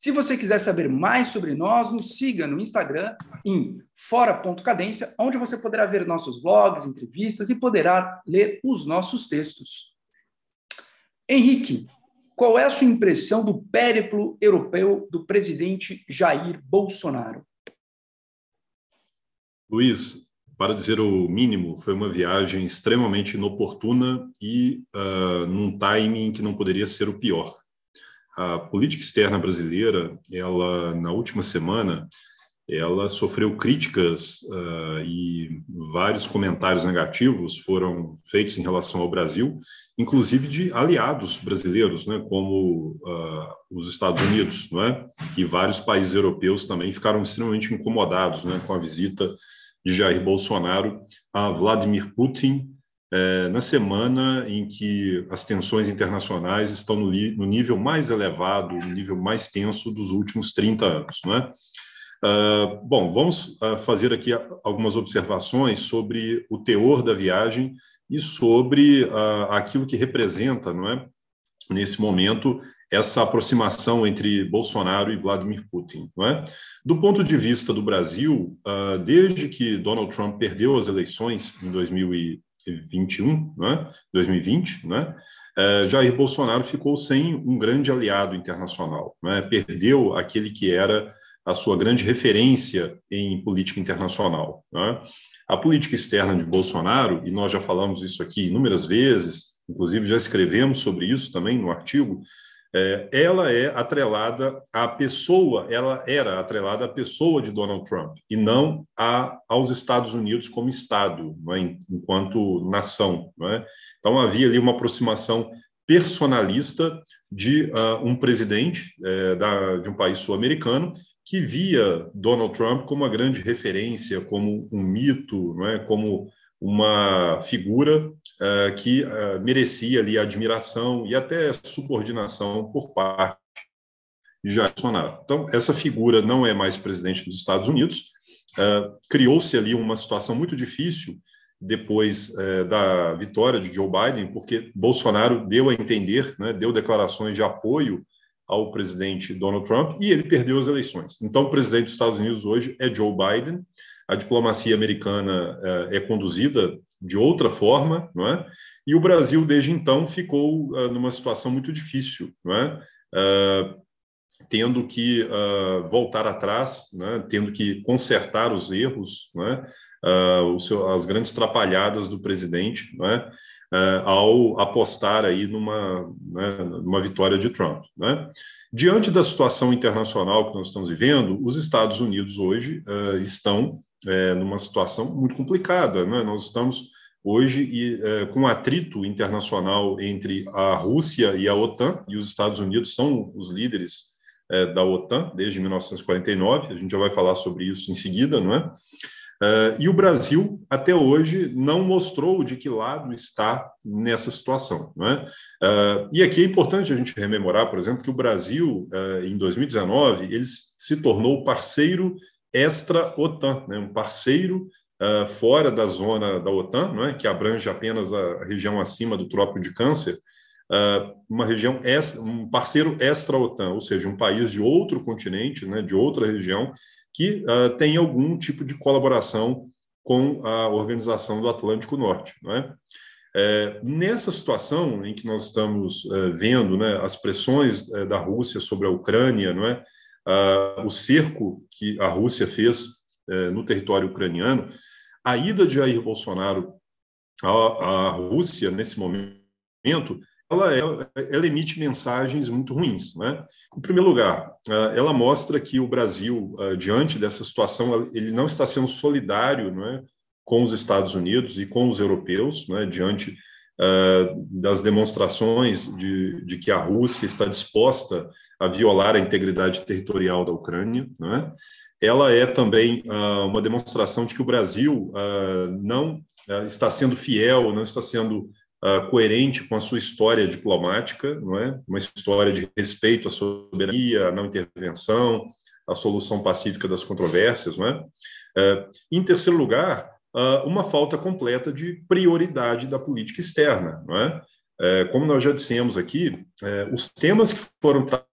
Se você quiser saber mais sobre nós, nos siga no Instagram em fora.cadência, onde você poderá ver nossos blogs, entrevistas e poderá ler os nossos textos. Henrique, qual é a sua impressão do périplo europeu do presidente Jair Bolsonaro? Luiz, para dizer o mínimo, foi uma viagem extremamente inoportuna e uh, num timing que não poderia ser o pior a política externa brasileira, ela na última semana, ela sofreu críticas uh, e vários comentários negativos foram feitos em relação ao Brasil, inclusive de aliados brasileiros, né, como uh, os Estados Unidos, não é? E vários países europeus também ficaram extremamente incomodados, né, com a visita de Jair Bolsonaro a Vladimir Putin é, na semana em que as tensões internacionais estão no, no, nível mais elevado, no nível mais tenso dos últimos 30 anos. Não é? Uh, bom, vamos uh, fazer aqui algumas observações sobre o teor da viagem e sobre uh, aquilo que representa, não é, nesse momento, essa aproximação entre Bolsonaro e Vladimir Putin. Não é? Do ponto de vista do Brasil, desde que Donald Trump perdeu as eleições em 2000 2021, né, 2020, né, é, Jair Bolsonaro ficou sem um grande aliado internacional, né, perdeu aquele que era a sua grande referência em política internacional. Né. A política externa de Bolsonaro, e nós já falamos isso aqui inúmeras vezes, inclusive já escrevemos sobre isso também no artigo, ela é atrelada à pessoa, ela era atrelada à pessoa de Donald Trump e não a, aos Estados Unidos como Estado, é? enquanto nação. É? Então havia ali uma aproximação personalista de uh, um presidente é, da, de um país sul-americano que via Donald Trump como uma grande referência, como um mito, é? como uma figura uh, que uh, merecia ali admiração e até subordinação por parte de Jair Bolsonaro. Então, essa figura não é mais presidente dos Estados Unidos. Uh, Criou-se ali uma situação muito difícil depois da vitória de Joe Biden, porque Bolsonaro deu a entender, né, deu declarações de apoio ao presidente Donald Trump e ele perdeu as eleições. Então, o presidente dos Estados Unidos hoje é Joe Biden a diplomacia americana é, é conduzida de outra forma, não é? E o Brasil, desde então, ficou uh, numa situação muito difícil, não é? Uh, tendo que uh, voltar atrás, né? tendo que consertar os erros, né? Seu, as grandes trapalhadas do presidente, né? ao apostar aí numa, né? numa vitória de Trump. Né? Diante da situação internacional que nós estamos vivendo, os Estados Unidos hoje estão é, numa situação muito complicada. Né? Nós estamos hoje e, é, com um atrito internacional entre a Rússia e a OTAN, e os Estados Unidos são os líderes é, da OTAN desde 1949, a gente já vai falar sobre isso em seguida, não é? Uh, e o Brasil, até hoje, não mostrou de que lado está nessa situação. Não é? Uh, e aqui é importante a gente rememorar, por exemplo, que o Brasil, uh, em 2019, ele se tornou parceiro extra-OTAN, né, um parceiro uh, fora da zona da OTAN, é, que abrange apenas a região acima do Trópico de Câncer, uh, uma região, extra, um parceiro extra-OTAN, ou seja, um país de outro continente, né, de outra região, que uh, tem algum tipo de colaboração com a Organização do Atlântico Norte. Não é? É, nessa situação em que nós estamos é, vendo né, as pressões é, da Rússia sobre a Ucrânia, não é? Uh, o cerco que a Rússia fez uh, no território ucraniano, a ida de Jair Bolsonaro à, à Rússia nesse momento, ela, é, ela, emite mensagens muito ruins. Né? Em primeiro lugar, uh, ela mostra que o Brasil, ah, diante dessa situação, ele não está sendo solidário não é, com os Estados Unidos e com os europeus, é, diante das demonstrações de, de, que a Rússia está disposta a violar a integridade territorial da Ucrânia, né? ela é também uh, uma demonstração de que o Brasil uh, não uh, está sendo fiel, não está sendo coerente com a sua história diplomática, não é? Uma história de respeito à soberania, à não intervenção, à solução pacífica das controvérsias, não é? em terceiro lugar, uma falta completa de prioridade da política externa, não é? como nós já dissemos aqui, os temas que foram tratados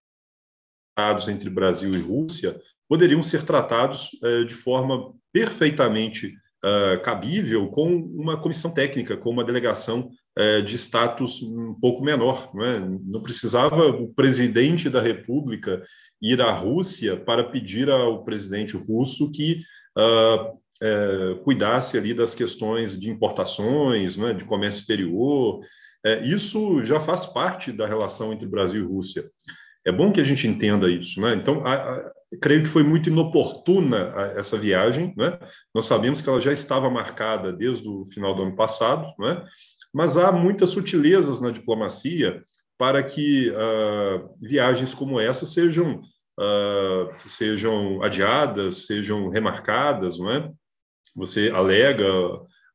entre Brasil e Rússia poderiam ser tratados eh, de forma perfeitamente uh, cabível com uma comissão técnica, com uma delegação uh, de status um pouco menor. Não, é? não precisava o presidente da República ir à Rússia para pedir ao presidente russo que uh, cuidasse ali das questões de importações, é? de comércio exterior. isso já faz parte da relação entre Brasil e Rússia. É bom que a gente entenda isso. Né? Então, a, a, creio que foi muito inoportuna essa viagem. Né? Nós sabemos que ela já estava marcada desde o final do ano passado, né? mas há muitas sutilezas na diplomacia para que uh, viagens como essa sejam, uh, sejam adiadas, sejam remarcadas. Não é? Você alega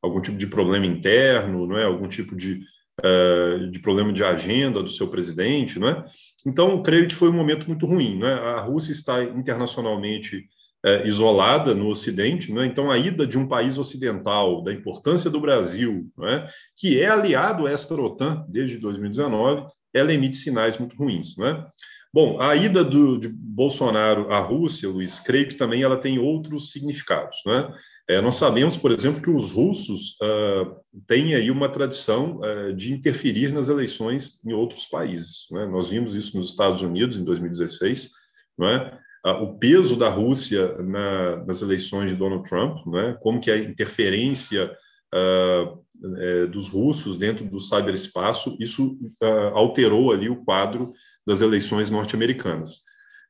algum tipo de problema interno, não é? algum tipo de uh, de problema de agenda do seu presidente, não é? Então, creio que foi um momento muito ruim, não é? A Rússia está internacionalmente uh, isolada no Ocidente, não é? Então, a ida de um país ocidental, da importância do Brasil, não é? Que é aliado a esta OTAN desde 2019, ela emite sinais muito ruins, não é? Bom, a ida do, de Bolsonaro à Rússia, Luiz, creio que também ela tem outros significados, é? É, nós sabemos, por exemplo, que os russos uh, têm aí uma tradição uh, de interferir nas eleições em outros países. Né? Nós vimos isso nos Estados Unidos em 2016, não é? Uh, o peso da Rússia na, nas eleições de Donald Trump, não é? como que a interferência dos russos dentro do cyberespaço, isso alterou ali o quadro das eleições norte-americanas.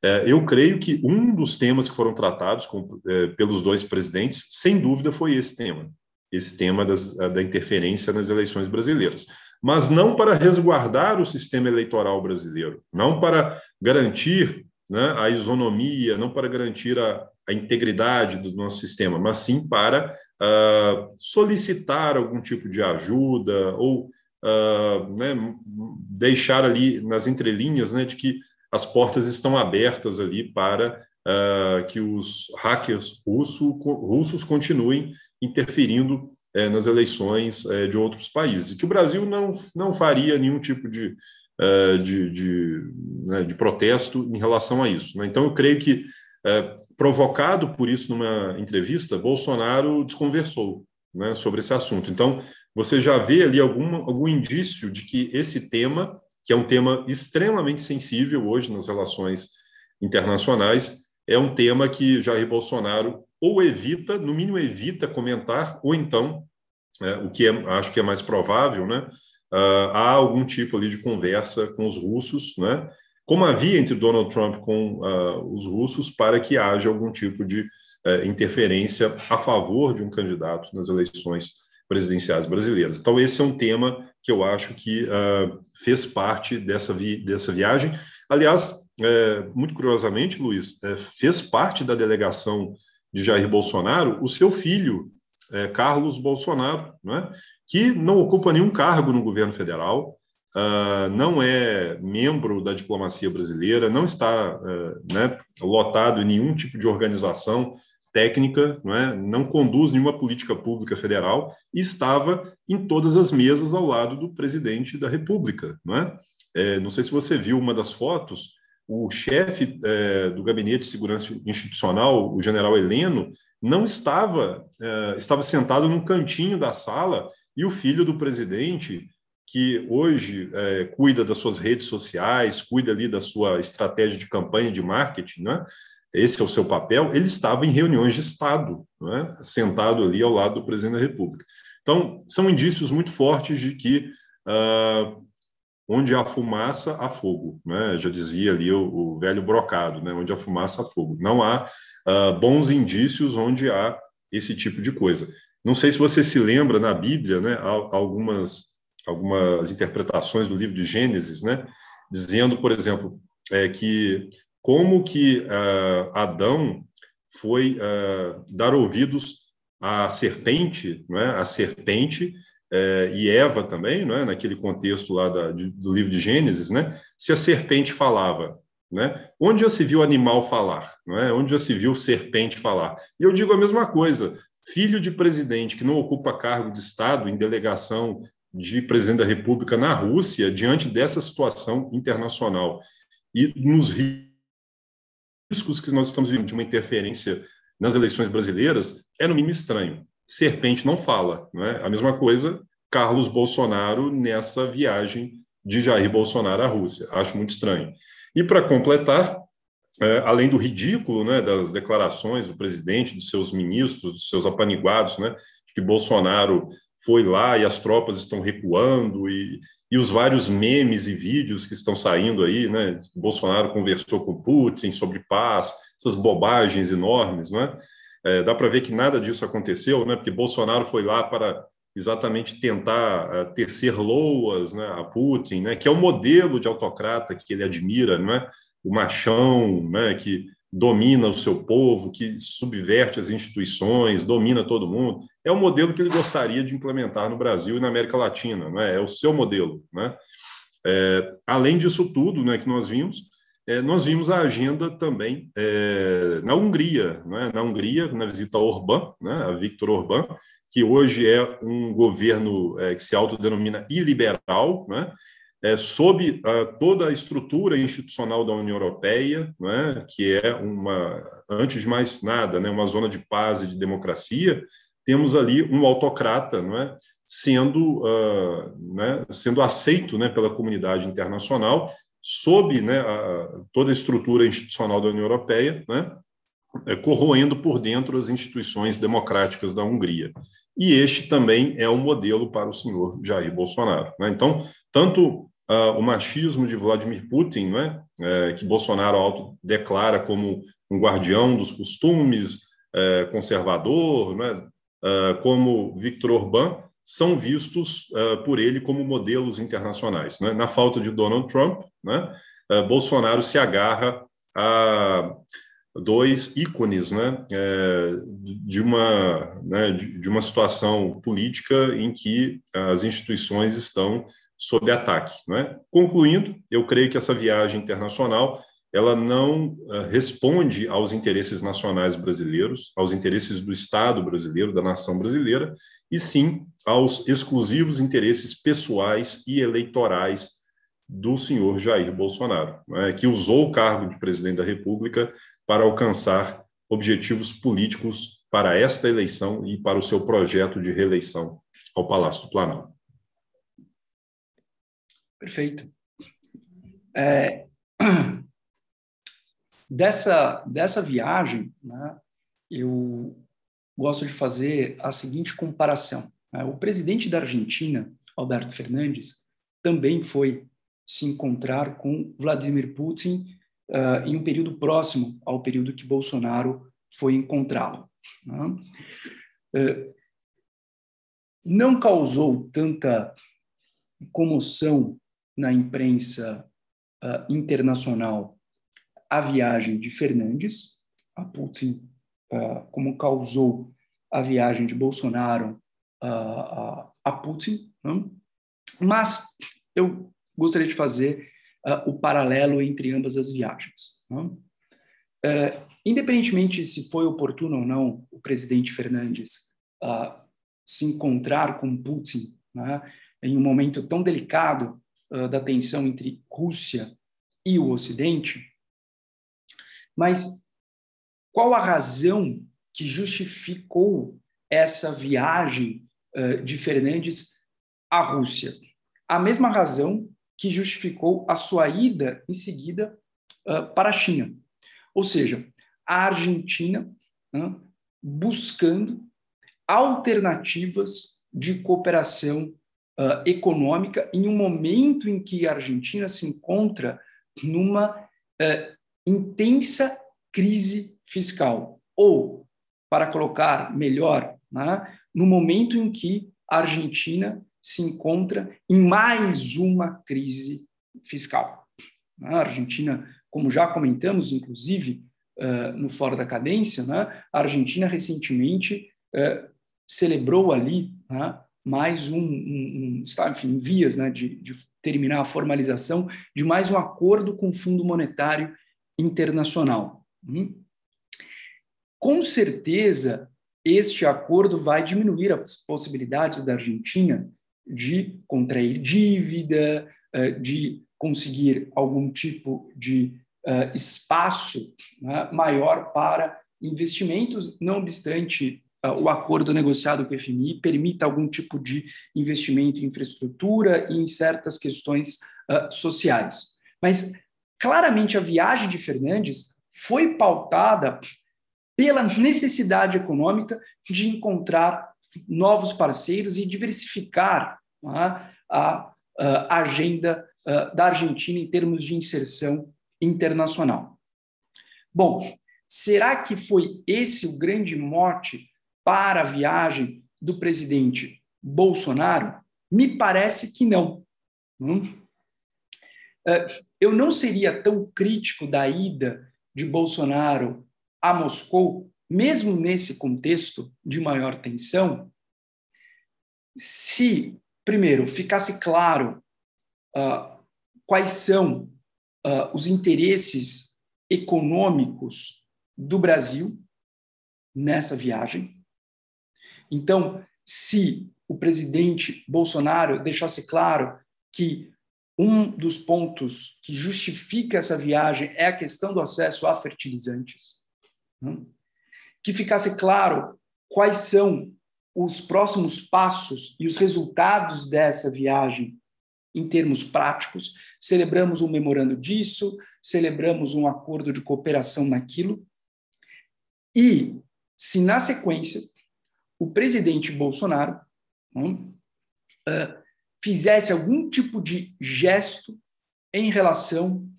É, eu creio que um dos temas que foram tratados com, é, pelos dois presidentes, sem dúvida, foi esse tema, esse tema das, da interferência nas eleições brasileiras. Mas não para resguardar o sistema eleitoral brasileiro, não para garantir né, a isonomia, não para garantir a, a, integridade do nosso sistema, mas sim para uh, solicitar algum tipo de ajuda ou uh, né, deixar ali nas entrelinhas né, de que as portas estão abertas ali para uh, que os hackers russo, russos continuem interferindo uh, nas eleições uh, de outros países, e que o Brasil não, não faria nenhum tipo de, eh, de, de, né, de, protesto em relação a isso. Né? Então, eu creio que, provocado por isso numa entrevista, Bolsonaro desconversou né, sobre esse assunto. Então, você já vê ali algum, algum indício de que esse tema que é um tema extremamente sensível hoje nas relações internacionais, é um tema que Jair Bolsonaro ou evita, no mínimo evita comentar, ou então, é, o que é, acho que é mais provável, né, uh, há algum tipo ali de conversa com os russos, né, como havia entre Donald Trump com uh, os russos, para que haja algum tipo de uh, interferência a favor de um candidato nas eleições presidenciais brasileiras. Então, esse é um tema que eu acho que uh, fez parte dessa, vi dessa viagem. Aliás, é, muito curiosamente, Luiz, é, fez parte da delegação de Jair Bolsonaro o seu filho, é, Carlos Bolsonaro, né, que não ocupa nenhum cargo no governo federal, uh, não é membro da diplomacia brasileira, não está uh, né, lotado em nenhum tipo de organização técnica, não, é? não conduz nenhuma política pública federal e estava em todas as mesas ao lado do presidente da República. Não, é? É, não sei se você viu uma das fotos, o chefe é, do Gabinete de Segurança Institucional, o general Heleno, não estava, é, estava sentado num cantinho da sala e o filho do presidente, que hoje é, cuida das suas redes sociais, cuida ali da sua estratégia de campanha de marketing, né? esse é o seu papel, ele estava em reuniões de Estado, é? sentado ali ao lado do presidente da República. Então, são indícios muito fortes de que uh, onde há fumaça, há fogo. Né? Já dizia ali o, o, velho brocado, né? onde há fumaça, há fogo. Não há uh, bons indícios onde há esse tipo de coisa. Não sei se você se lembra, na Bíblia, né, há algumas, algumas interpretações do livro de Gênesis, né, dizendo, por exemplo, é que como que uh, Adão foi uh, dar ouvidos à serpente, não é? A serpente uh, e Eva também, não é? Naquele contexto lá da, de, do livro de Gênesis, né? Se a serpente falava, né? Onde já se viu animal falar, não é? Onde já se viu serpente falar? E eu digo a mesma coisa. Filho de presidente que não ocupa cargo de Estado em delegação de presidente da República na Rússia, diante dessa situação internacional e nos riscos que nós estamos vivendo de uma interferência nas eleições brasileiras, é no mínimo estranho. Serpente não fala, não é? A mesma coisa Carlos Bolsonaro nessa viagem de Jair Bolsonaro à Rússia. Acho muito estranho. E para completar, é, além do ridículo né, das declarações do presidente, dos seus ministros, dos seus apaniguados, né, que Bolsonaro foi lá e as tropas estão recuando e, e os vários memes e vídeos que estão saindo aí, né? Bolsonaro conversou com Putin sobre paz, essas bobagens enormes, né? É, dá para ver que nada disso aconteceu, né? Porque Bolsonaro foi lá para exatamente tentar uh, tecer loas né, a Putin, né? Que é o modelo de autocrata que ele admira, né? O machão, né? Que domina o seu povo, que subverte as instituições, domina todo mundo. É o modelo que ele gostaria de implementar no Brasil e na América Latina, né? é o seu modelo. Né? É, além disso tudo né, que nós vimos, é, nós vimos a agenda também é, na Hungria, né? na Hungria, na visita a Orbán, né? a Viktor Orbán, que hoje é um governo é, que se autodenomina iliberal, né? é, sob uh, toda a estrutura institucional da União Europeia, né, que é uma, antes de mais nada, né, uma zona de paz e de democracia, temos ali um autocrata, não é, sendo, uh, né, sendo aceito, né, pela comunidade internacional, sob, né, a, toda a estrutura institucional da União Europeia, né, é, corroendo por dentro as instituições democráticas da Hungria. E este também é o modelo para o senhor Jair Bolsonaro. Né? Então, tanto uh, o machismo de Vladimir Putin, é? é que Bolsonaro autodeclara como um guardião dos costumes, é, conservador, é? Uh, como Viktor Orbán, são vistos uh, por ele como modelos internacionais. Né? Na falta de Donald Trump, né? Uh, Bolsonaro se agarra a dois ícones né? É, de, uma, né? De, uma situação política em que as instituições estão sob ataque. Né? Concluindo, eu creio que essa viagem internacional ela não uh, responde aos interesses nacionais brasileiros, aos interesses do Estado brasileiro, da nação brasileira, e sim aos exclusivos interesses pessoais e eleitorais do senhor Jair Bolsonaro, né, que usou o cargo de presidente da República para alcançar objetivos políticos para esta eleição e para o seu projeto de reeleição ao Palácio do Planalto. Perfeito. É, dessa, dessa viagem, né, eu gosto de fazer a seguinte comparação. Né? O presidente da Argentina, Alberto Fernandes, também foi se encontrar com Vladimir Putin uh, em um período próximo ao período que Bolsonaro foi encontrá-lo. Né? Uh, não causou tanta comoção na imprensa uh, internacional a viagem de Fernandes a Putin, uh, como causou a viagem de Bolsonaro uh, a Putin, né? mas eu gostaria de fazer o paralelo entre ambas as viagens. Né? Uh, independentemente se foi oportuno ou não o presidente Fernandes uh, se encontrar com Putin né, em um momento tão delicado da tensão entre Rússia e o Ocidente, mas qual a razão que justificou essa viagem uh, de Fernandes à Rússia? A mesma razão que justificou a sua ida em seguida uh, para a China. Ou seja, a Argentina uh, buscando alternativas de cooperação uh, econômica em um momento em que a Argentina se encontra numa uh, intensa crise fiscal. Ou, para colocar melhor, né, no momento em que a Argentina se encontra em mais uma crise fiscal. A Argentina, como já comentamos, inclusive, uh, no Fora da Cadência, né? a Argentina recentemente uh, celebrou ali né? mais um, um, está, em vias né? de, de terminar a formalização de mais um acordo com o Fundo Monetário Internacional. Hum? Com certeza, este acordo vai diminuir as possibilidades da Argentina de contrair dívida, eh, de conseguir algum tipo de eh, espaço né, maior para investimentos, não obstante eh, o acordo negociado com o FMI permita algum tipo de investimento em infraestrutura e em certas questões sociais. Mas claramente a viagem de Fernandes foi pautada pela necessidade econômica de encontrar novos parceiros e diversificar a, a, a agenda a, da Argentina em termos de inserção internacional. Bom, será que foi esse o grande mote para a viagem do presidente Bolsonaro? Me parece que não. Hum? Eu não seria tão crítico da ida de Bolsonaro a Moscou, mesmo nesse contexto de maior tensão, se, primeiro, ficasse claro uh, quais são uh, os interesses econômicos do Brasil nessa viagem. Então, se o presidente Bolsonaro deixasse claro que um dos pontos que justifica essa viagem é a questão do acesso a fertilizantes, que ficasse claro quais são os próximos passos e os resultados dessa viagem em termos práticos. Celebramos um memorando disso, celebramos um acordo de cooperação naquilo. E se na sequência o presidente Bolsonaro uh, fizesse algum tipo de gesto em relação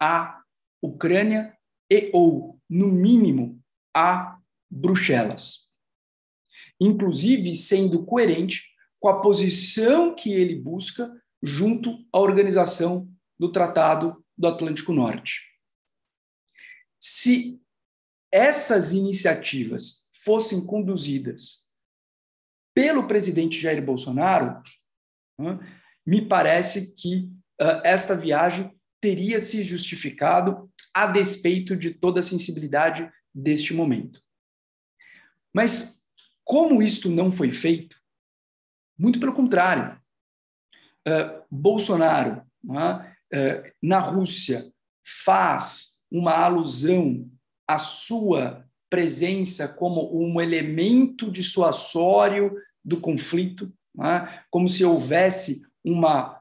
à Ucrânia e ou no mínimo, a Bruxelas. Inclusive sendo coerente com a posição que ele busca junto à organização do Tratado do Atlântico Norte. Se essas iniciativas fossem conduzidas pelo presidente Jair Bolsonaro, me parece que esta viagem teria se justificado a despeito de toda a sensibilidade deste momento. Mas como isto não foi feito? Muito pelo contrário. Uh, Bolsonaro, uh, na Rússia, faz uma alusão à sua presença como um elemento dissuasório do conflito, uh, como se houvesse uma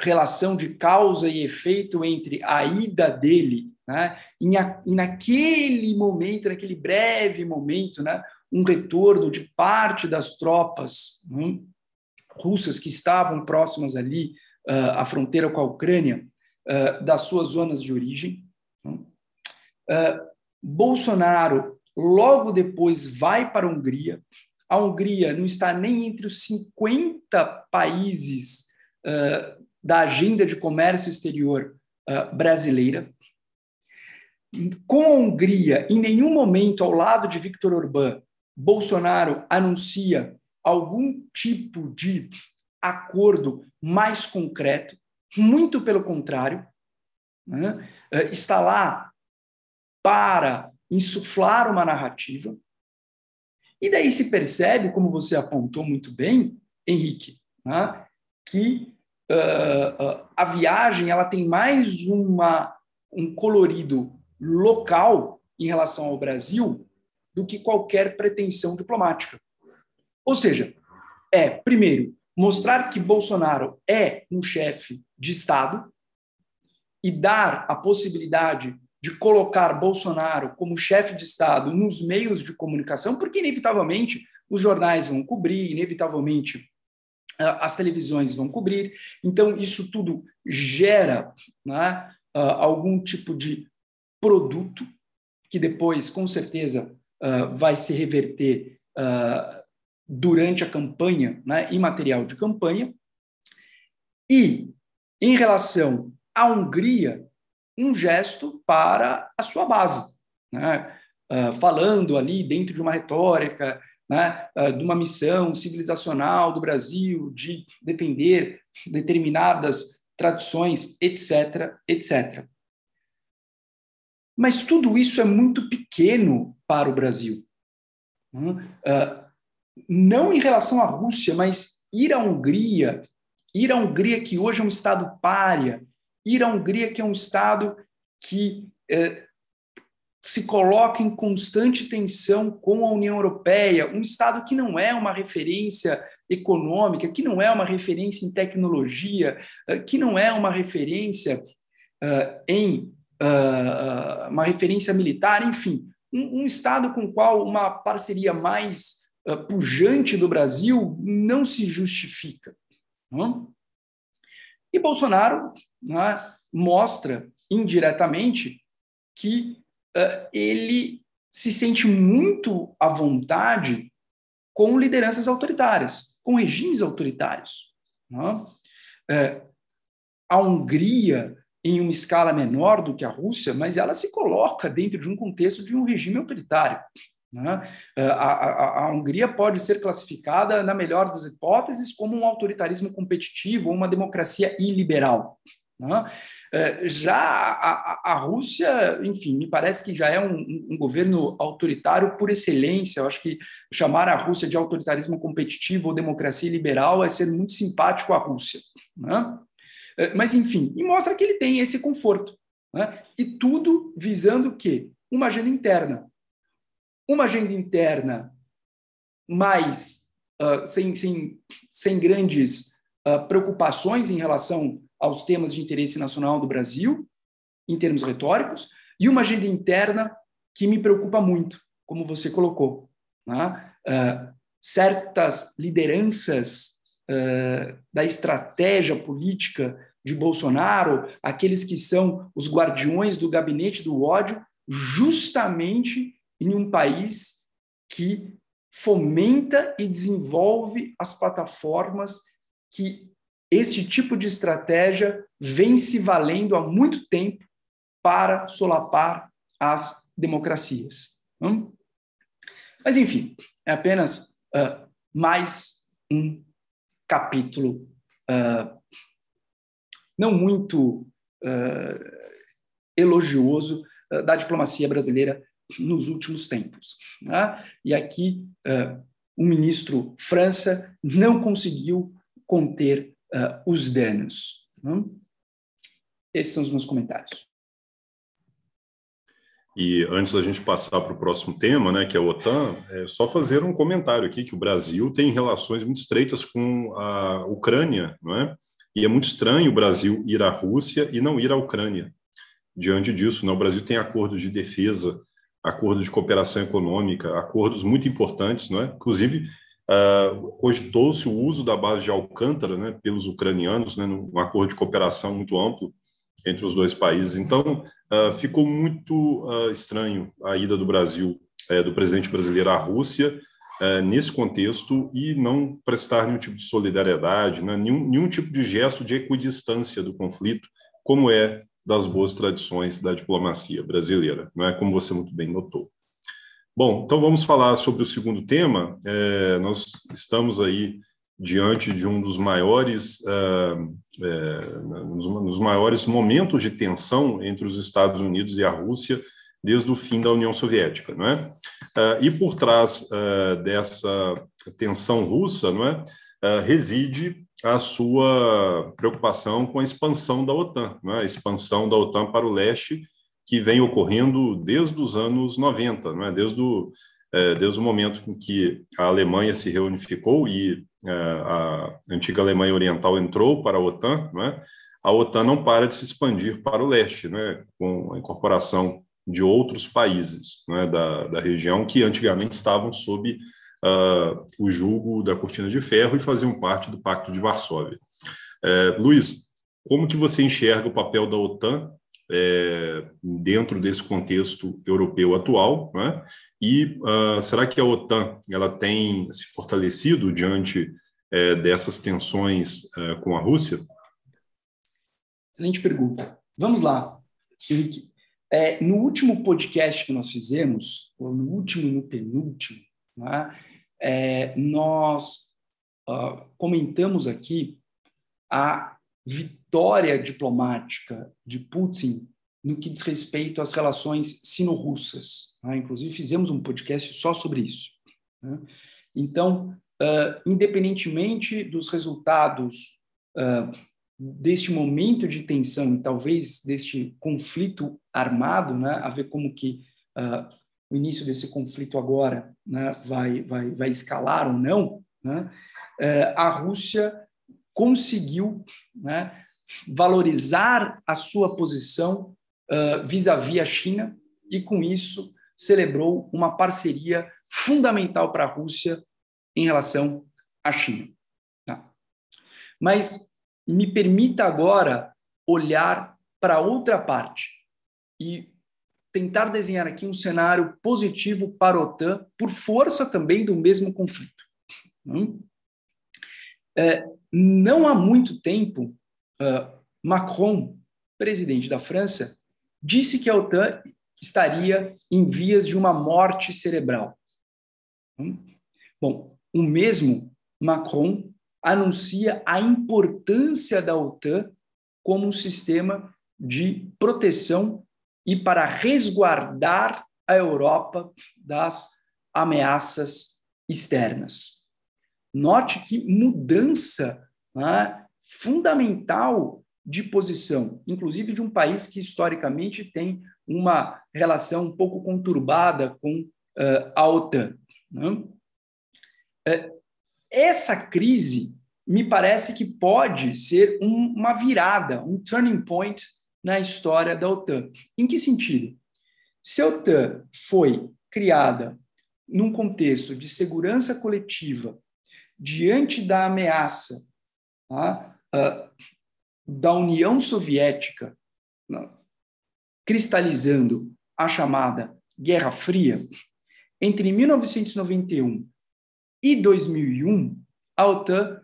relação de causa e efeito entre a ida dele, né, e, a, e naquele momento, naquele breve momento, né, um retorno de parte das tropas né, russas que estavam próximas ali uh, à fronteira com a Ucrânia, uh, das suas zonas de origem. Uh, Bolsonaro logo depois vai para a Hungria. A Hungria não está nem entre os 50 países uh, da agenda de comércio exterior uh, brasileira. Com a Hungria, em nenhum momento, ao lado de Viktor Orbán, Bolsonaro anuncia algum tipo de acordo mais concreto, muito pelo contrário, né? está lá para insuflar uma narrativa. E daí se percebe, como você apontou muito bem, Henrique, né? que uh, a viagem ela tem mais uma, um colorido local em relação ao Brasil do que qualquer pretensão diplomática. Ou seja, é, primeiro, mostrar que Bolsonaro é um chefe de Estado e dar a possibilidade de colocar Bolsonaro como chefe de Estado nos meios de comunicação, porque, inevitavelmente, os jornais vão cobrir, inevitavelmente, as televisões vão cobrir. Então, isso tudo gera né, algum tipo de produto que depois, com certeza, vai se reverter durante a campanha, né, em material de campanha. E, em relação a Hungria um gesto para a sua base, né? uh, falando ali dentro de uma retórica, né, uh, de uma missão civilizacional do Brasil de defender determinadas tradições, etc., etc. Mas tudo isso é muito pequeno para o Brasil. Uh, não em relação à Rússia, mas ir à Hungria, ir à Hungria que hoje é um Estado párea, ir à Hungria que é um Estado que uh, se coloca em constante tensão com a União Europeia, um Estado que não é uma referência econômica, que não é uma referência em tecnologia, uh, que não é uma referência em uma referência militar, enfim, um, um Estado com o qual uma parceria mais pujante do Brasil não se justifica. Não? E Bolsonaro né, mostra indiretamente que uh, ele se sente muito à vontade com lideranças autoritárias, com regimes autoritários. Não? Uh, a Hungria em uma escala menor do que a Rússia, mas ela se coloca dentro de um contexto de um regime autoritário. Né? A, a, a, Hungria pode ser classificada, na melhor das hipóteses, como um autoritarismo competitivo ou uma democracia iliberal. Né? É, já a, a, Rússia, enfim, me parece que já é um, um, governo autoritário por excelência. Eu acho que chamar a Rússia de autoritarismo competitivo ou democracia liberal é ser muito simpático à Rússia. Né? É, mas, enfim, e mostra que ele tem esse conforto. Né? E tudo visando o quê? Uma agenda interna. Uma agenda interna mais uh, sem, sem, sem grandes uh, preocupações em relação aos temas de interesse nacional do Brasil, em termos retóricos, e uma agenda interna que me preocupa muito, como você colocou. Né? Uh, certas lideranças da estratégia política de Bolsonaro, aqueles que são os guardiões do gabinete do ódio, justamente em um país que fomenta e desenvolve as plataformas que esse tipo de estratégia vem se valendo há muito tempo para solapar as democracias. Hum? Mas, enfim, é apenas uh, mais um capítulo uh, não muito uh, elogioso da diplomacia brasileira nos últimos tempos. Né? E aqui uh, o ministro França não conseguiu conter os danos. Né? Esses são os meus comentários. E antes da gente passar para o próximo tema, né, que é a OTAN, é só fazer um comentário aqui que o Brasil tem relações muito estreitas com a Ucrânia, não é? E é muito estranho o Brasil ir à Rússia e não ir à Ucrânia. Diante disso, né, o Brasil tem acordos de defesa, acordos de cooperação econômica, acordos muito importantes, não é? Inclusive, uh, cogitou-se o uso da base de Alcântara né, pelos ucranianos, né, num acordo de cooperação muito amplo entre os dois países. Então, uh, ficou muito uh, estranho a ida do Brasil, uh, do presidente brasileiro à Rússia, é, nesse contexto e não prestar nenhum tipo de solidariedade, né, nenhum, nenhum tipo de gesto de equidistância do conflito, como é das boas tradições da diplomacia brasileira, não é como você muito bem notou. Bom, então vamos falar sobre o segundo tema. É, nós estamos aí diante de um dos maiores, uh, é, nos maiores momentos de tensão entre os Estados Unidos e a Rússia desde o fim da União Soviética, não é? Ah, e por trás ah, dessa tensão russa, não é, reside a sua preocupação com a expansão da OTAN, não é? a expansão da OTAN para o leste, que vem ocorrendo desde os anos 90, não é? desde, o, eh, desde o momento em que a Alemanha se reunificou e eh, a antiga Alemanha Oriental entrou para a OTAN, não é? a OTAN não para de se expandir para o leste, né, com a incorporação de outros países né, da, da região que antigamente estavam sob uh, o julgo da cortina de ferro e faziam parte do Pacto de Varsóvia. É, Luiz, como que você enxerga o papel da OTAN é, dentro desse contexto europeu atual, né? E uh, será que a OTAN ela tem se fortalecido diante é, dessas tensões com a Rússia? excelente pergunta. Vamos lá, Henrique. No último podcast que nós fizemos, ou no último e no penúltimo, né, é, nós uh, comentamos aqui a vitória diplomática de Putin no que diz respeito às relações sino-russas. Né? Inclusive, fizemos um podcast só sobre isso. Né? Então, uh, independentemente dos resultados uh, deste momento de tensão e talvez deste conflito armado, né, a ver como que uh, o início desse conflito agora né, vai, vai, vai escalar ou não, né, uh, a Rússia conseguiu né, valorizar a sua posição uh, vis-à-vis -vis a China e, com isso, celebrou uma parceria fundamental para a Rússia em relação à China. Tá? Mas me permita agora olhar para outra parte e tentar desenhar aqui um cenário positivo para a OTAN, por força também do mesmo conflito. Hum? É, não há muito tempo, uh, Macron, presidente da França, disse que a OTAN estaria em vias de uma morte cerebral. Hum? Bom, o mesmo Macron anuncia a importância da OTAN como um sistema de proteção e para resguardar a Europa das ameaças externas. Note que mudança né, fundamental de posição, inclusive de um país que historicamente tem uma relação um pouco conturbada com uh, a OTAN. Né? Uh, essa crise me parece que pode ser um, uma virada, um turning point na história da OTAN. Em que sentido? Se a OTAN foi criada num contexto de segurança coletiva diante da ameaça tá, uh, da União Soviética, cristalizando a chamada Guerra Fria, entre 1991 e 2001, a OTAN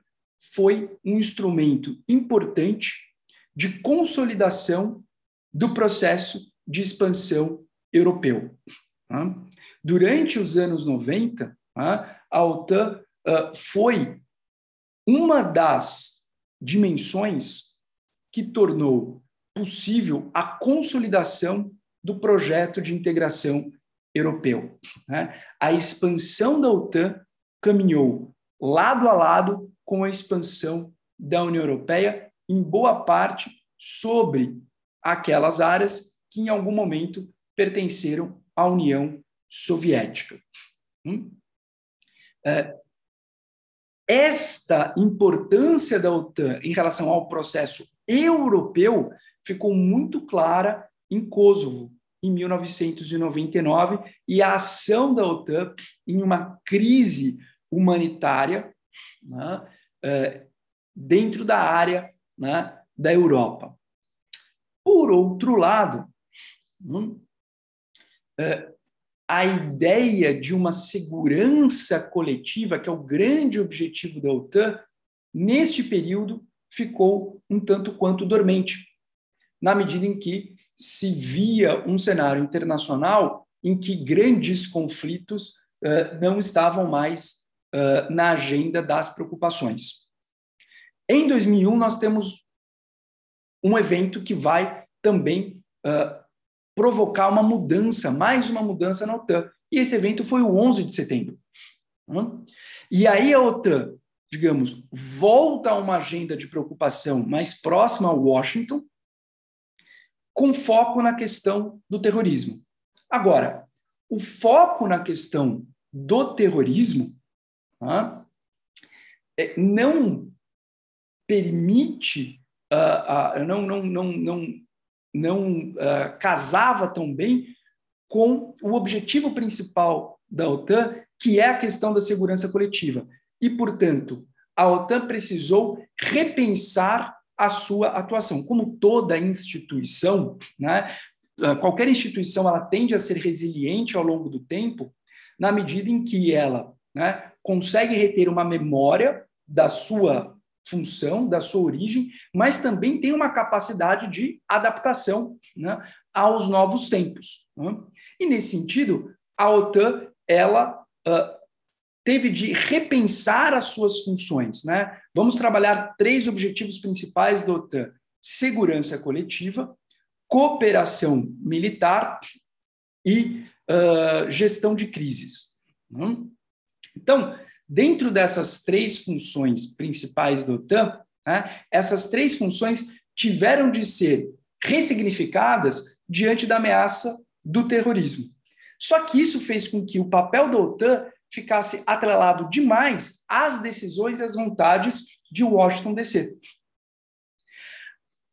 foi um instrumento importante de consolidação do processo de expansão europeu. Tá? Durante os anos 90, tá? a OTAN ah, foi uma das dimensões que tornou possível a consolidação do projeto de integração europeu. Né? A expansão da OTAN caminhou lado a lado com a expansão da União Europeia, em boa parte sobre aquelas áreas que em algum momento pertenceram à União Soviética. Hum? É, esta importância da OTAN em relação ao processo europeu ficou muito clara em Kosovo, em 1999, e a ação da OTAN em uma crise humanitária né, é, dentro da área né, da Europa. Por outro lado, hum, é, a ideia de uma segurança coletiva, que é o grande objetivo da OTAN, neste período ficou um tanto quanto dormente, na medida em que se via um cenário internacional em que grandes conflitos uh, não estavam mais uh, na agenda das preocupações. Em 2001, nós temos um evento que vai também uh, provocar uma mudança, mais uma mudança na OTAN. E esse evento foi o 11 de setembro. Hum? E aí a OTAN, digamos, volta a uma agenda de preocupação mais próxima a Washington, com foco na questão do terrorismo. Agora, o foco na questão do terrorismo? É, não permite, uh, uh, não, não, não, não, não uh, casava tão bem com o objetivo principal da OTAN, que é a questão da segurança coletiva. E, portanto, a OTAN precisou repensar a sua atuação. Como toda instituição, né, qualquer instituição ela tende a ser resiliente ao longo do tempo, na medida em que ela né, consegue reter uma memória da sua função, da sua origem, mas também tem uma capacidade de adaptação né, aos novos tempos. Né? E nesse sentido, a OTAN ela uh, teve de repensar as suas funções. Né? Vamos trabalhar três objetivos principais da OTAN: segurança coletiva, cooperação militar e uh, gestão de crises. Né? Então, dentro dessas três funções principais da OTAN, né, essas três funções tiveram de ser ressignificadas diante da ameaça do terrorismo. Só que isso fez com que o papel da OTAN ficasse atrelado demais às decisões e às vontades de Washington DC.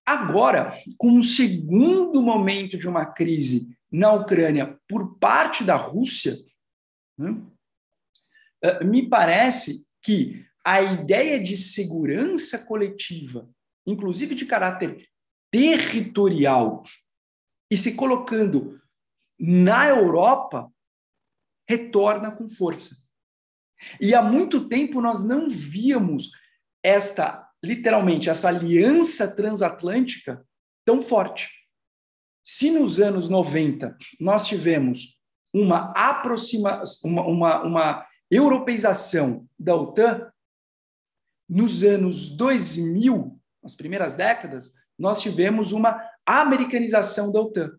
Agora, com um segundo momento de uma crise na Ucrânia por parte da Rússia, né, me parece que a ideia de segurança coletiva, inclusive de caráter territorial, e se colocando na Europa, retorna com força. E há muito tempo nós não víamos esta, literalmente, essa aliança transatlântica tão forte. Se nos anos 90 nós tivemos uma aproximação, uma, uma, uma europeização da OTAN, nos anos 2000, nas primeiras décadas, nós tivemos uma americanização da OTAN.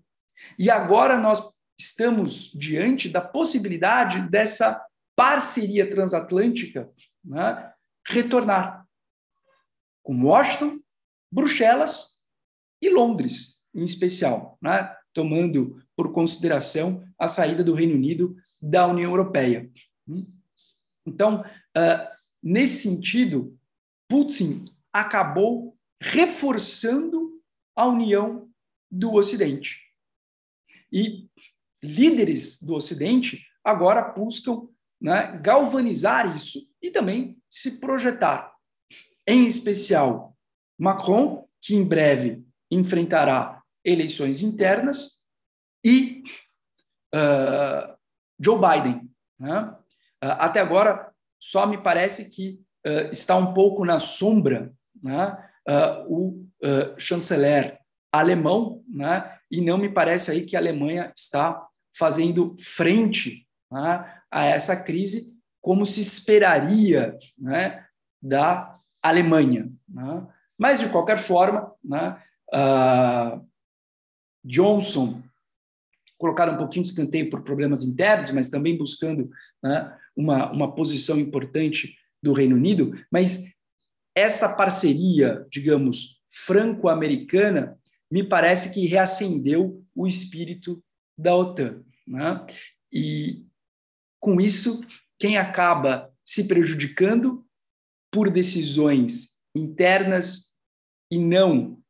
E agora nós estamos diante da possibilidade dessa parceria transatlântica né, retornar com Washington, Bruxelas e Londres, em especial, né, tomando por consideração a saída do Reino Unido da União Europeia. Então, uh, nesse sentido, Putin acabou reforçando a união do Ocidente. E líderes do Ocidente agora buscam né, galvanizar isso e também se projetar. Em especial, Macron, que em breve enfrentará eleições internas, e uh, Joe Biden. Né? Uh, até agora, só me parece que uh, está um pouco na sombra né, o chanceler alemão, né, e não me parece aí que a Alemanha está fazendo frente né, a essa crise como se esperaria né, da Alemanha. Né? Mas, de qualquer forma, uh, Johnson colocar um pouquinho de escanteio por problemas internos, mas também buscando né, uma, uma posição importante do Reino Unido, mas essa parceria, digamos, franco-americana, me parece que reacendeu o espírito da OTAN. Né? E, com isso, quem acaba se prejudicando por decisões internas e não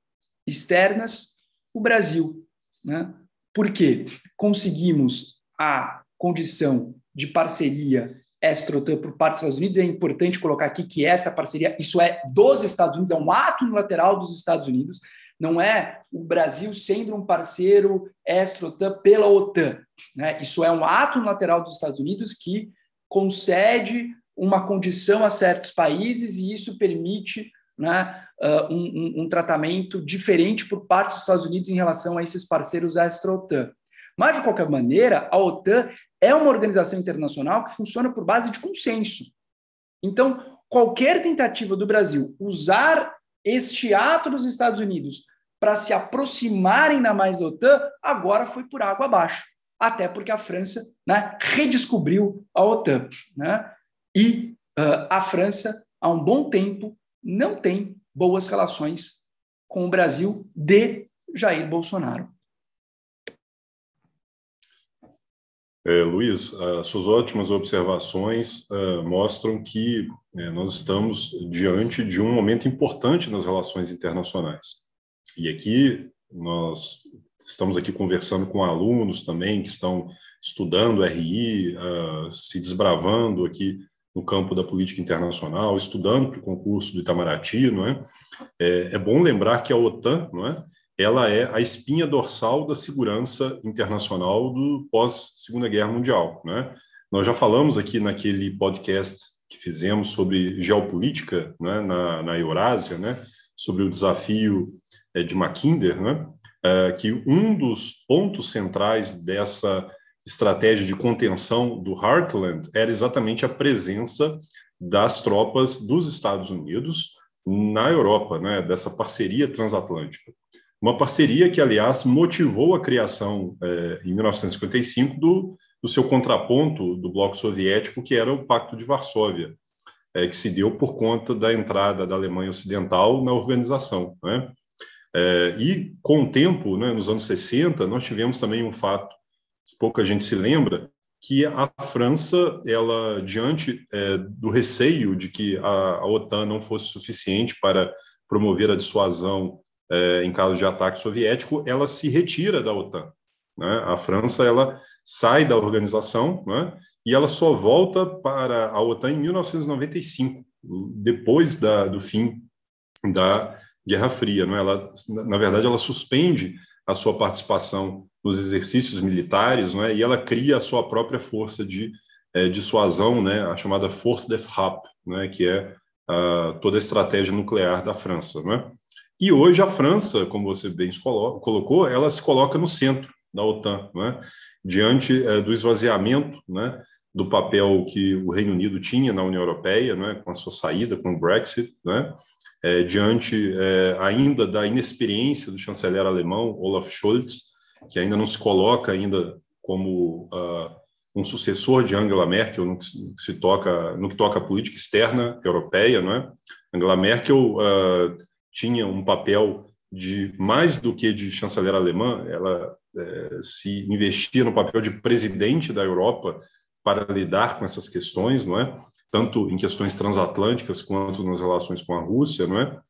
externas, o Brasil. Né? Porque conseguimos a condição de parceria extra-OTAN por parte dos Estados Unidos, é importante colocar aqui que essa parceria, isso é dos Estados Unidos, é um ato unilateral dos Estados Unidos, não é o Brasil sendo um parceiro extra-OTAN pela OTAN. Né? Isso é um ato lateral dos Estados Unidos que concede uma condição a certos países e isso permite né, um, um, um, tratamento diferente por parte dos Estados Unidos em relação a esses parceiros extra-OTAN. Mas, de qualquer maneira, a OTAN é uma organização internacional que funciona por base de consenso. Então, qualquer tentativa do Brasil usar este ato dos Estados Unidos para se aproximarem na mais da OTAN, agora foi por água abaixo. Até porque a França né, redescobriu a OTAN. Né? E uh, a França, há um bom tempo, não tem boas relações com o Brasil de Jair Bolsonaro. É, Luiz, as suas ótimas observações uh, mostram que uh, nós estamos diante de um momento importante nas relações internacionais. E aqui nós estamos aqui conversando com alunos também que estão estudando RI, uh, se desbravando aqui no campo da política internacional, estudando para o concurso do Itamaraty, não é? é? É bom lembrar que a OTAN, não é? ela é a espinha dorsal da segurança internacional do pós Segunda Guerra Mundial. Né? Nós já falamos aqui naquele podcast que fizemos sobre geopolítica né, na, na Eurásia, né, sobre o desafio é, de Mackinder, né, é, que um dos pontos centrais dessa estratégia de contenção do Heartland era exatamente a presença das tropas dos Estados Unidos na Europa, né, dessa parceria transatlântica. Uma parceria que, aliás, motivou a criação, é, em 1955, do, do seu contraponto do bloco soviético, que era o Pacto de Varsóvia, é, que se deu por conta da entrada da Alemanha Ocidental na organização. Né? É, e, com o tempo, né, nos anos 60, nós tivemos também um fato pouca gente se lembra, que a França, ela diante é, do receio de que a, a, OTAN não fosse suficiente para promover a dissuasão é, em caso de ataque soviético, ela se retira da OTAN. Né? A França ela sai da organização né? e ela só volta para a OTAN em 1995, depois da, do fim da Guerra Fria. Né? Ela, na verdade, ela suspende a sua participação nos exercícios militares, né, e ela cria a sua própria força de é, dissuasão, né, a chamada Force de Frappe, né, que é toda a estratégia nuclear da França. Né? E hoje a França, como você bem colocou, ela se coloca no centro da OTAN, né, diante é, do esvaziamento né, do papel que o Reino Unido tinha na União Europeia, né, com a sua saída, com o Brexit, né, é, diante é, ainda da inexperiência do chanceler alemão Olaf Scholz, que ainda não se coloca ainda como uh, um sucessor de Angela Merkel no que se toca no que toca a política externa europeia, não é? Angela Merkel uh, tinha um papel de mais do que de chanceler alemã, ela uh, se investia no papel de presidente da Europa para lidar com essas questões, não é? Tanto em questões transatlânticas quanto nas relações com a Rússia, não é?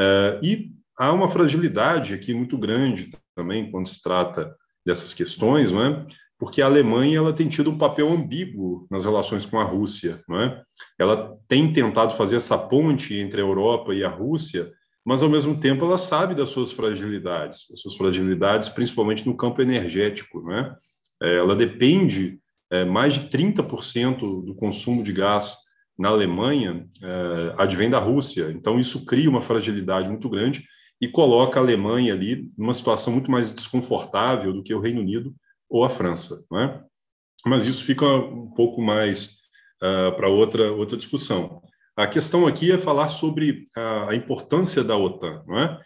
é? e há uma fragilidade aqui muito grande também quando se trata dessas questões, não é? Porque a Alemanha ela tem tido um papel ambíguo nas relações com a Rússia, não é? Ela tem tentado fazer essa ponte entre a Europa e a Rússia, mas ao mesmo tempo ela sabe das suas fragilidades, das suas fragilidades, principalmente no campo energético, não é? é ela depende é, mais de 30% do consumo de gás na Alemanha é, advém da Rússia. Então, isso cria uma fragilidade muito grande e coloca a Alemanha ali numa situação muito mais desconfortável do que o Reino Unido ou a França. Não é? Mas isso fica um pouco mais uh, para outra, outra discussão. A questão aqui é falar sobre a, a importância da OTAN. Não é?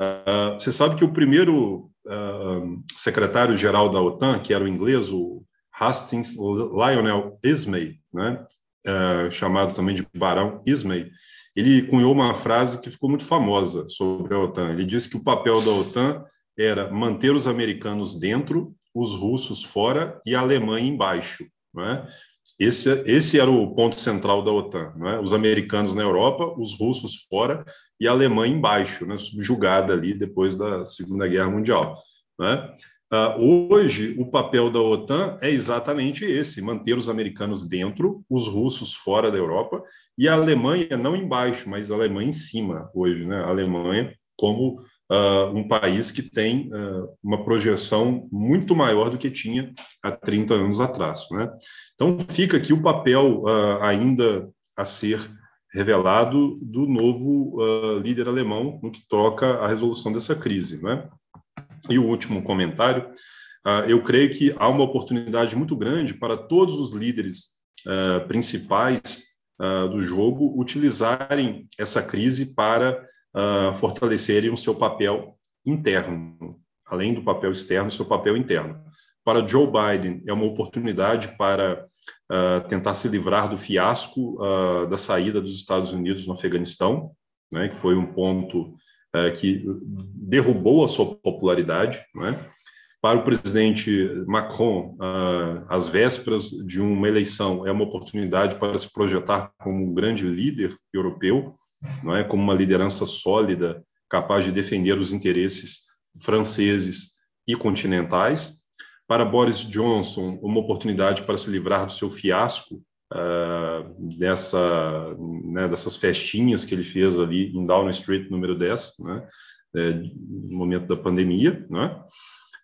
Uh, você sabe que o primeiro uh, secretário-geral da OTAN, que era o inglês, o Hastings Lionel Ismay, né, uh, chamado também de Barão Ismay, ele cunhou uma frase que ficou muito famosa sobre a OTAN. Ele disse que o papel da OTAN era manter os americanos dentro, os russos fora e a Alemanha embaixo. Né? Esse, esse era o ponto central da OTAN. Né? Os americanos na Europa, os russos fora e a Alemanha embaixo, né? subjugada ali depois da Segunda Guerra Mundial. Né? Uh, hoje, o papel da OTAN é exatamente esse: manter os americanos dentro, os russos fora da Europa e a Alemanha não embaixo, mas a Alemanha em cima hoje, né? A Alemanha como uh, um país que tem uh, uma projeção muito maior do que tinha há 30 anos atrás, né? Então fica aqui o papel ainda a ser revelado do novo líder alemão no que toca a resolução dessa crise, né? E o último comentário, ah, eu creio que há uma oportunidade muito grande para todos os líderes ah, principais ah, do jogo utilizarem essa crise para fortalecerem o seu papel interno, além do papel externo, seu papel interno. Para Joe Biden, é uma oportunidade para tentar se livrar do fiasco da saída dos Estados Unidos no Afeganistão, né, que foi um ponto é, que derrubou a sua popularidade. Né? Para o presidente Macron, às vésperas de uma eleição, é uma oportunidade para se projetar como um grande líder europeu, não é? como uma liderança sólida, capaz de defender os interesses franceses e continentais. Para Boris Johnson, uma oportunidade para se livrar do seu fiasco uh, né, dessas festinhas que ele fez ali em Downing Street, número 10, né, é, no momento da pandemia, né,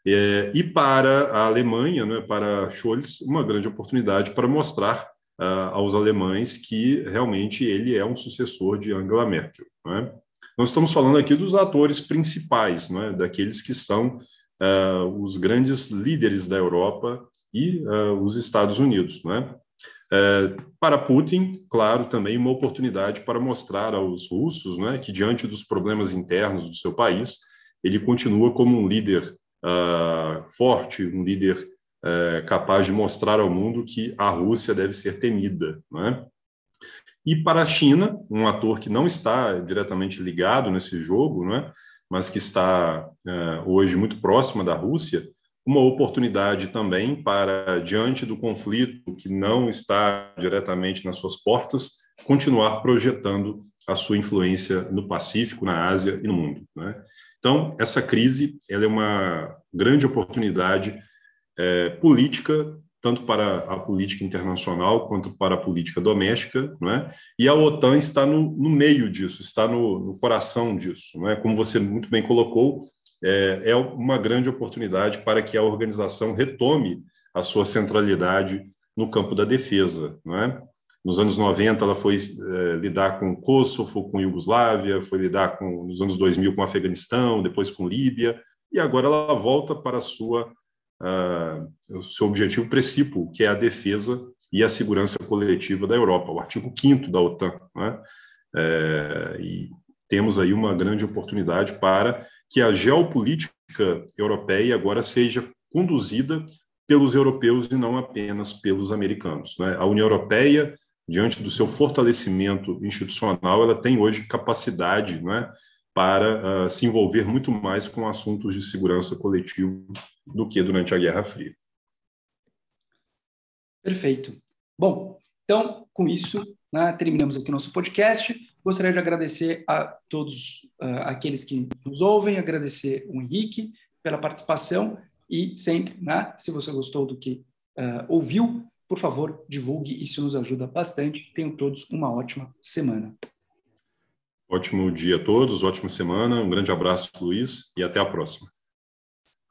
é, e para a Alemanha, né, para Scholz, uma grande oportunidade para mostrar uh, aos alemães que realmente ele é um sucessor de Angela Merkel. Né? Nós estamos falando aqui dos atores principais, né? daqueles que são uh, os grandes líderes da Europa e uh, os Estados Unidos. Né? Para Putin, claro, também uma oportunidade para mostrar aos russos né, que, diante dos problemas internos do seu país, ele continua como um líder forte, um líder é, capaz de mostrar ao mundo que a Rússia deve ser temida. Né? E para a China, um ator que não está diretamente ligado nesse jogo, né, mas que está é, hoje muito próxima da Rússia, uma oportunidade também para, diante do conflito que não está diretamente nas suas portas, continuar projetando a sua influência no Pacífico, na Ásia e no mundo. Né? Então, essa crise ela é uma grande oportunidade é, política, tanto para a política internacional quanto para a política doméstica, não é? e a OTAN está no, no meio disso, está no, no, coração disso. Não é? Como você muito bem colocou, é, é uma grande oportunidade para que a organização retome a sua centralidade no campo da defesa. Não é? Nos anos 90, ela foi é, lidar com Kosovo, com Iugoslávia, foi lidar com, nos anos 2000 com o Afeganistão, depois com Líbia, e agora ela volta para a sua o seu objetivo principal, que é a defesa e a segurança coletiva da Europa, o artigo 5 da OTAN. Né? É, e temos aí uma grande oportunidade para que a geopolítica europeia agora seja conduzida pelos europeus e não apenas pelos americanos. Né? A União Europeia, diante do seu fortalecimento institucional, ela tem hoje capacidade né, para uh, se envolver muito mais com assuntos de segurança coletiva do que durante a Guerra Fria. Perfeito. Bom, então, com isso, né, terminamos aqui nosso podcast. Gostaria de agradecer a todos uh, aqueles que nos ouvem, agradecer o Henrique pela participação e sempre, né, se você gostou do que uh, ouviu, por favor, divulgue, isso nos ajuda bastante. Tenham todos uma ótima semana. Ótimo dia a todos, ótima semana, um grande abraço, Luiz, e até a próxima.